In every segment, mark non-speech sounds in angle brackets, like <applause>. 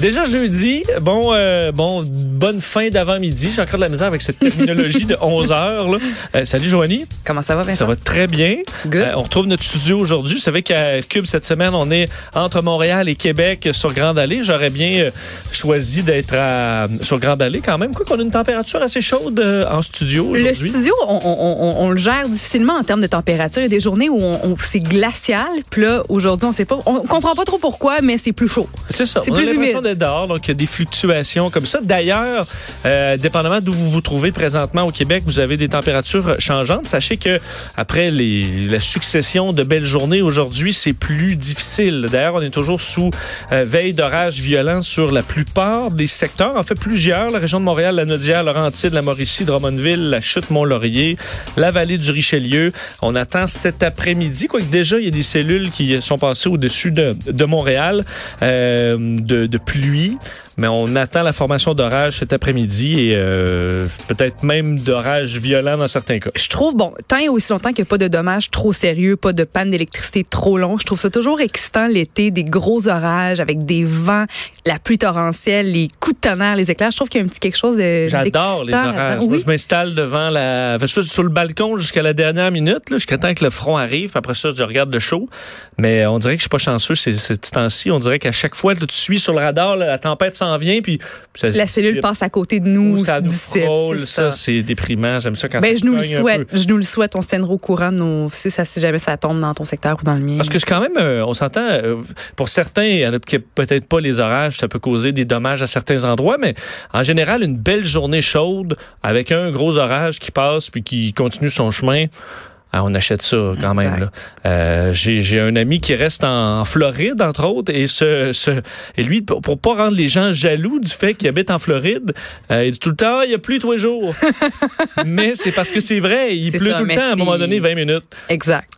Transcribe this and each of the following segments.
Déjà jeudi, bon, euh, bon, bonne fin d'avant-midi. J'ai encore de la misère avec cette terminologie de 11 heures. Là. Euh, salut Joanie. Comment ça va, Vincent? Ça va très bien. Good. Euh, on retrouve notre studio aujourd'hui. Vous savez qu'à Cube cette semaine, on est entre Montréal et Québec sur Grande Allée. J'aurais bien euh, choisi d'être sur Grande Allée quand même. Quoi qu'on a une température assez chaude euh, en studio Le studio, on, on- on- on le gère difficilement en termes de température. Il y a des journées où c'est glacial. Puis là, aujourd'hui, on sait pas. On comprend pas trop pourquoi, mais c'est plus chaud. C'est ça. C'est plus l'impression dehors, donc il y a des fluctuations comme ça. D'ailleurs, euh, dépendamment d'où vous vous trouvez présentement au Québec, vous avez des températures changeantes. Sachez que après les, la succession de belles journées aujourd'hui, c'est plus difficile. D'ailleurs, on est toujours sous euh, veille d'orage violent sur la plupart des secteurs. En fait, plusieurs. La région de Montréal, la Nodière, Laurentide, la Mauricie, Drummondville, la Chute, Mont-Laurier, la vallée du Richelieu. On attend cet après-midi, quoique déjà, il y a des cellules qui sont passées au-dessus de, de Montréal euh, de, de pluie. Mais on attend la formation d'orage cet après-midi et euh, peut-être même d'orage violent dans certains cas. Je trouve, bon, tant et aussi longtemps qu'il n'y a pas de dommages trop sérieux, pas de panne d'électricité trop long, je trouve ça toujours excitant l'été, des gros orages avec des vents, la pluie torrentielle, les coups de tonnerre, les éclairs. Je trouve qu'il y a un petit quelque chose de. J'adore les orages. Moi, je m'installe devant la, enfin, je suis sur le balcon jusqu'à la dernière minute, là, jusqu'à temps que le front arrive. Puis après ça, je regarde le show. Mais on dirait que je suis pas chanceux ces, ces temps-ci. On dirait qu'à chaque fois, là, tu suis sur le radar, là, la tempête s'en vient, puis ça La cellule passe à côté de nous, Ou ça nous frôle, ça, c'est déprimant. J'aime ça quand Ben, ça je nous le souhaite. Je nous le souhaite. On se tiendra au courant nos, si, ça, si jamais ça tombe dans ton secteur ou dans le mien. Parce que c'est quand même, euh, on s'entend, euh, pour certains, peut-être pas les orages, ça peut causer des dommages à certains endroits, mais en général, une belle journée chaude avec un gros orage qui passe puis qui continue son chemin. Ah, on achète ça quand même. Exact. Euh, J'ai un ami qui reste en, Floride, entre autres, et, ce, ce- et lui, pour, pour pas rendre les gens jaloux du fait qu'il habite en Floride, euh, il dit tout le temps, il y a plu tous les jours. <laughs> mais c'est parce que c'est vrai, il pleut ça, tout le temps, à un moment donné, 20 minutes. Exact.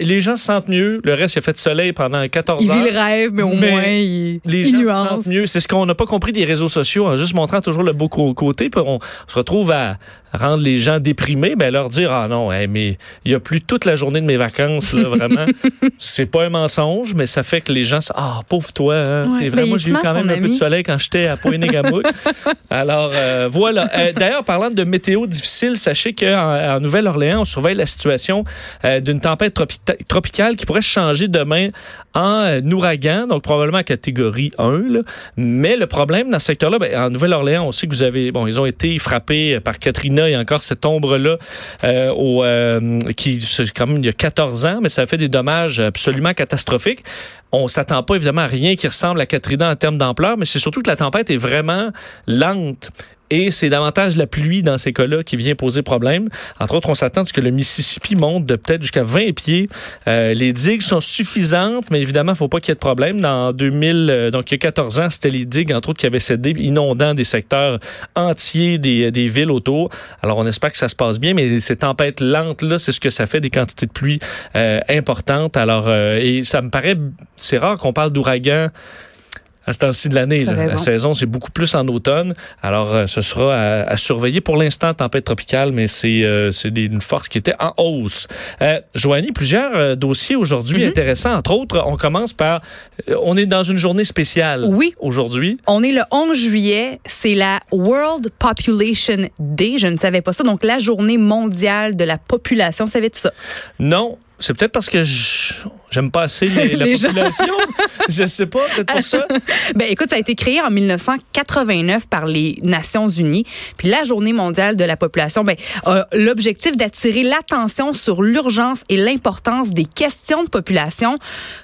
Les gens se sentent mieux. Le reste, il a fait de soleil pendant 14 Il heures. vit le rêve, mais au Mais moins, il, Les il gens se sentent mieux. C'est ce qu'on n'a pas compris des réseaux sociaux, en juste montrant toujours le beau côté. Puis on se retrouve à rendre les gens déprimés, ben leur dire ah non, hey, mais il y a plus toute la journée de mes vacances là, vraiment. <laughs> c'est pas un mensonge, mais ça fait que les gens se- ah pauvre toi, hein. Ouais, c'est ben, vrai. Moi j'ai eu quand même un peu de soleil quand j'étais à Pointe-Négamouk. <laughs> Alors euh, voilà. Euh, D'ailleurs, parlant de météo difficile, sachez qu'en en Nouvelle-Orléans, on surveille la situation euh, d'une tempête tropi- tropicale qui pourrait se changer demain en ouragan, donc probablement à catégorie 1. là. Mais le problème dans ce secteur-là, ben, en Nouvelle-Orléans, on sait que vous avez, bon, ils ont été frappés par Katrina. Il y a encore cette ombre-là au, qui, c'est quand même il y a 14 ans, mais ça a fait des dommages absolument catastrophiques. On s'attend pas évidemment à rien qui ressemble à Katrina en termes d'ampleur, mais c'est surtout que la tempête est vraiment lente. Et c'est davantage la pluie dans ces cas-là qui vient poser problème. Entre autres, on s'attend à ce que le Mississippi monte de peut-être jusqu'à 20 pieds. Euh, les digues sont suffisantes, mais évidemment, il ne faut pas qu'il y ait de problème. Dans 2000, euh, donc il y a 14 ans, c'était les digues, entre autres, qui avaient cédé, inondant des secteurs entiers des, des villes autour. Alors, on espère que ça se passe bien, mais ces tempêtes lentes-là, c'est ce que ça fait, des quantités de pluie euh, importantes. Alors, euh, et ça me paraît, c'est rare qu'on parle d'ouragan à ce temps-ci de l'année. La saison, c'est beaucoup plus en automne. Alors, euh, ce sera à, à surveiller. Pour l'instant, tempête tropicale, mais c'est euh, une force qui était en hausse. Euh, Joanie, plusieurs euh, dossiers aujourd'hui Mhm. intéressants. Entre autres, on commence par... on est dans une journée spéciale Oui. aujourd'hui. On est le 11 juillet, c'est la World Population Day. Je ne savais pas ça. Donc, la journée mondiale de la population. Savais-tu ça? Non, c'est peut-être parce que je- j'aime pas assez les- <laughs> la Les population. je sais pas, peut-être pour ça. <laughs> Ben, écoute, ça a été créé en 1989 par les Nations Unies. Puis la Journée mondiale de la population, ben, a l'objectif d'attirer l'attention sur l'urgence et l'importance des questions de population,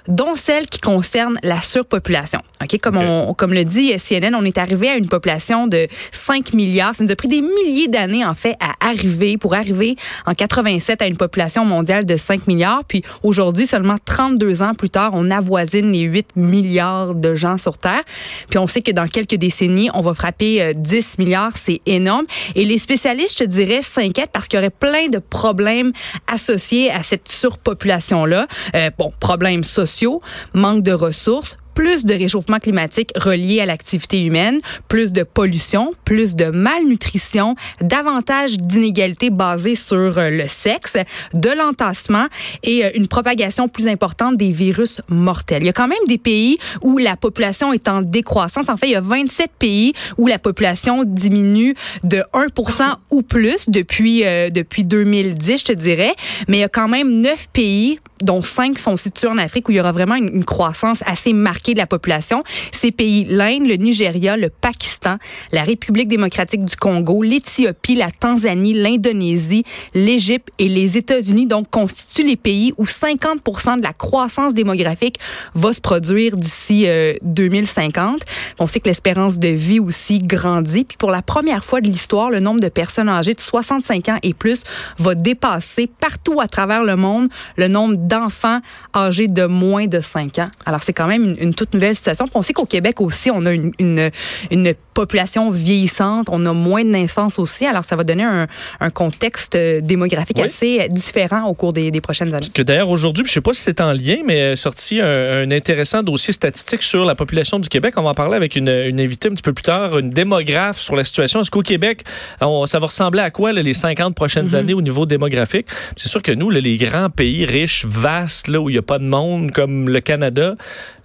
dont celles qui concernent la surpopulation. Ok, comme on, comme le dit CNN, on est arrivé à une population de 5 milliards. Ça nous a pris des milliers d'années en fait à arriver pour arriver en 87 à une population mondiale de 5 milliards. Puis aujourd'hui, seulement 32 ans plus tard, on avoisine les 8 milliards de gens sur Terre. Puis on sait que dans quelques décennies, on va frapper euh, 10 milliards. C'est énorme. Et les spécialistes, je te dirais, s'inquiètent parce qu'il y aurait plein de problèmes associés à cette surpopulation-là. Euh, bon, problèmes sociaux, manque de ressources, plus de réchauffement climatique relié à l'activité humaine, plus de pollution, plus de malnutrition, davantage d'inégalités basées sur euh, le sexe, de l'entassement et euh, une propagation plus importante des virus mortels. Il y a quand même des pays où la population est en décroissance. En fait, il y a 27 pays où la population diminue de 1% ou plus depuis, euh, depuis 2010, je te dirais. Mais il y a quand même 9 pays dont cinq sont situés en Afrique où il y aura vraiment une, croissance assez marquée de la population. Ces pays, l'Inde, le Nigeria, le Pakistan, la République démocratique du Congo, l'Éthiopie, la Tanzanie, l'Indonésie, l'Égypte et les États-Unis, donc constituent les pays où 50% de la croissance démographique va se produire d'ici 2050. Euh, On sait que l'espérance de vie aussi grandit. Puis pour la première fois de l'histoire, le nombre de personnes âgées de 65 ans et plus va dépasser partout à travers le monde le nombre d'enfants âgés de moins de 5 ans. Alors, c'est quand même une, toute nouvelle situation. on sait qu'au Québec aussi, on a une, une, une, population vieillissante, on a moins de naissances aussi. Alors, ça va donner un, un contexte euh, démographique assez différent au cours des, des prochaines années. Que d'ailleurs, aujourd'hui, je ne sais pas si c'est en lien, mais sorti un, un, intéressant dossier statistique sur la population du Québec. On va en parler avec une, une invitée un petit peu plus tard, une démographe sur la situation. Est-ce qu'au Québec, on, ça va ressembler à quoi là, les 50 prochaines mm-hmm. années au niveau démographique? C'est sûr que nous, là, les grands pays riches, vaste, là, où il n'y a pas de monde, comme le Canada,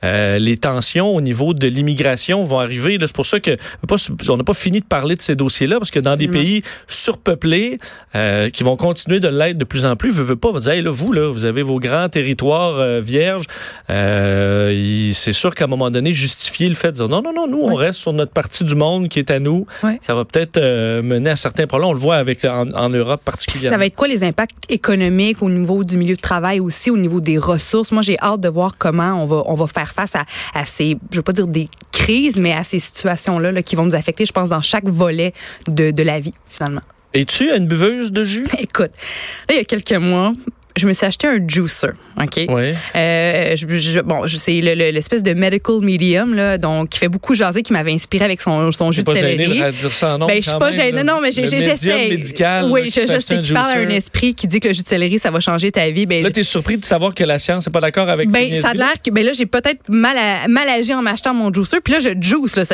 euh, les tensions au niveau de l'immigration vont arriver. C'est pour ça que on n'a pas fini de parler de ces dossiers-là, parce que dans des pays surpeuplés, euh, qui vont continuer de l'être de plus en plus, veux, veux pas, vous dire, là, vous, là, vous avez vos grands territoires euh, vierges. c'est sûr qu'à un moment donné, justifier le fait de dire, non, non, non, nous, on reste sur notre partie du monde qui est à nous. Ça va peut-être mener à certains problèmes. On le voit avec en, en Europe particulièrement. Ça va être quoi les impacts économiques au niveau du milieu de travail aussi, au niveau des ressources? Moi, j'ai hâte de voir comment on va, on va faire face à, à ces, je veux pas dire des crises, mais à ces situations-là là, qui vont nous affecter, je pense, dans chaque volet de, de la vie, finalement. Es-tu une buveuse de jus? <laughs> Écoute, là, il y a quelques mois, je me suis acheté un juicer, OK? Oui. Euh, je, bon, c'est l'espèce de medical medium, là, donc, qui fait beaucoup jaser, qui m'avait inspiré avec son, son jus de céleri. Pas dire ça en ben, je suis pas gênée. Non, mais j'essaie. médical. Oui, je, je sais qu'il parle à un esprit qui dit que le jus de céleri, ça va changer ta vie. Ben, là, t'es surpris de savoir que la science n'est pas d'accord avec ben, ça a l'air que, ben là, j'ai peut-être mal, mal agi en m'achetant mon juicer. Puis là, je juice, là,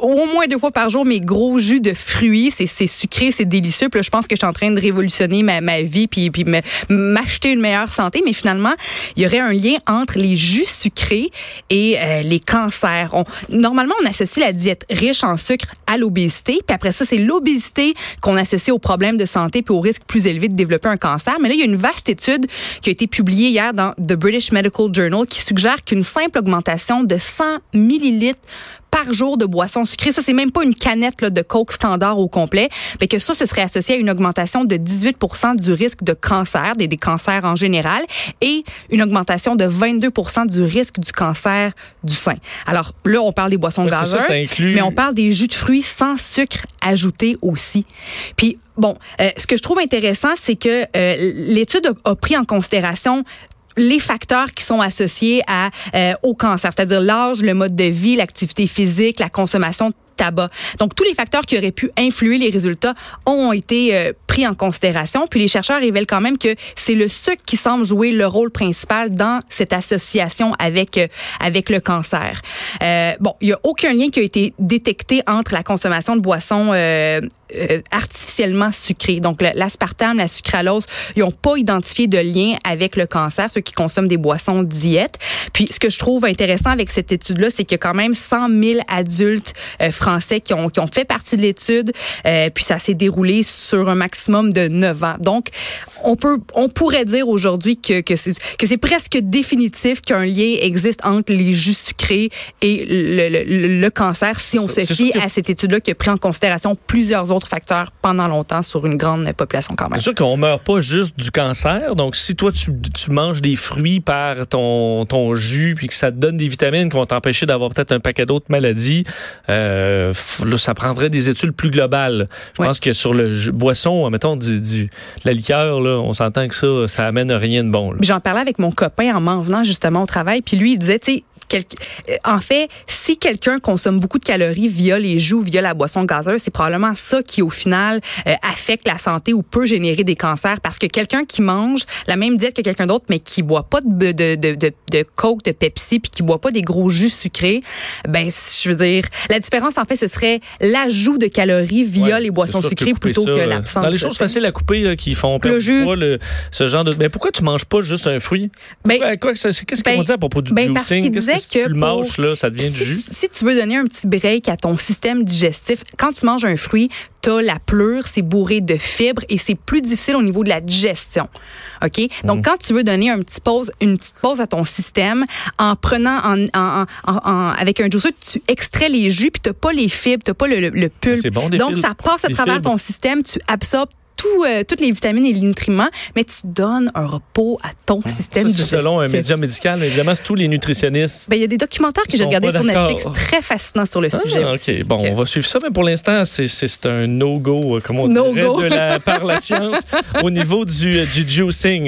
au moins deux fois par jour, mes gros jus de fruits. C'est sucré, c'est délicieux. Puis là, je pense que je suis en train de révolutionner ma, ma vie, puis, puis m'acheter une meilleure santé mais finalement, il y aurait un lien entre les jus sucrés et euh, les cancers. Normalement, on associe la diète riche en sucre à l'obésité, puis après ça, c'est l'obésité qu'on associe aux problèmes de santé puis au risque plus élevé de développer un cancer. Mais là, il y a une vaste étude qui a été publiée hier dans The British Medical Journal qui suggère qu'une simple augmentation de 100 millilitres par jour de boissons sucrées. Ça, c'est même pas une canette là, de Coke standard au complet, mais que ça, ce serait associé à une augmentation de 18 du risque de cancer, des, des cancers en général, et une augmentation de 22 du risque du cancer du sein. Alors là, on parle des boissons gazeuses, mais on parle des jus de fruits sans sucre ajouté aussi. Puis Bon, euh, ce que je trouve intéressant, c'est que euh, l'étude a, a, pris en considération les facteurs qui sont associés à, euh, au cancer, c'est-à-dire l'âge, le mode de vie, l'activité physique, la consommation tabac. Donc, tous les facteurs qui auraient pu influer les résultats ont été euh, pris en considération. Puis les chercheurs révèlent quand même que c'est le sucre qui semble jouer le rôle principal dans cette association avec, euh, avec le cancer. Euh, bon, il n'y a aucun lien qui a été détecté entre la consommation de boissons artificiellement sucrées. Donc, l'aspartame, la sucralose, ils n'ont pas identifié de lien avec le cancer, ceux qui consomment des boissons diète. Puis, ce que je trouve intéressant avec cette étude-là, c'est qu'il y a quand même 100 000 adultes français qui ont, qui ont fait partie de l'étude. Euh, puis ça s'est déroulé sur un maximum de 9 ans. Donc, on peut, on pourrait dire aujourd'hui que, c'est, que c'est presque définitif qu'un lien existe entre les jus sucrés et le, le, le cancer si on se fie à cette étude-là qui a pris en considération plusieurs autres facteurs pendant longtemps sur une grande population quand même. C'est sûr qu'on meurt pas juste du cancer. Donc, si toi, tu, tu manges des fruits par ton, ton jus puis que ça te donne des vitamines qui vont t'empêcher d'avoir peut-être un paquet d'autres maladies, euh, euh, ça prendrait des études plus globales. Je pense que sur le boisson, mettons du, du la liqueur, là, on s'entend que ça, ça amène rien de bon. J'en parlais avec mon copain en m'en venant justement au travail, puis lui il disait, tu sais, quel- euh, en fait, si quelqu'un consomme beaucoup de calories via les jus ou via la boisson gazeuse, c'est probablement ça qui, au final, euh, affecte la santé ou peut générer des cancers. Parce que quelqu'un qui mange la même diète que quelqu'un d'autre, mais qui boit pas de, de, de, de, de Coke, de Pepsi, puis qui boit pas des gros jus sucrés, ben, je veux dire, la différence, en fait, ce serait l'ajout de calories via Ouais, les boissons sucrées plutôt ça, que euh, l'absence. Dans les choses faciles à couper là, qui font perdre Le jus. ce genre de. Mais pourquoi tu manges pas juste un fruit? Ben, Qu'est-ce ben, qu'ils vont dire à propos du ben, parce juicing? qu'il disait si tu que le pour- manges, là, ça devient du si, jus? si tu veux donner un petit break à ton système digestif, quand tu manges un fruit, t'as la pleure, c'est bourré de fibres et c'est plus difficile au niveau de la digestion. OK? Donc, Mm. quand tu veux donner un petit pause, une petite pause à ton système, en prenant, en, en- en- en- avec un juicer, tu extrais les jus puis t'as pas les fibres, t'as pas le, le, le pulpe. C'est bon, des Donc, fibres. ça passe à travers fibres. ton système, tu absorbes tout, euh, toutes les vitamines et les nutriments, mais tu donnes un repos à ton système Ah, Ça, c'est digestif. selon un média médical. Évidemment, tous les nutritionnistes. Ben, il y a des documentaires que j'ai regardés sur Netflix très fascinants sur le sujet. Ah, aussi. OK. Bon, Donc, on va suivre ça, mais pour l'instant, c'est- un no-go, euh, comme on No dirait, de la, par la science <laughs> au niveau du, du juicing.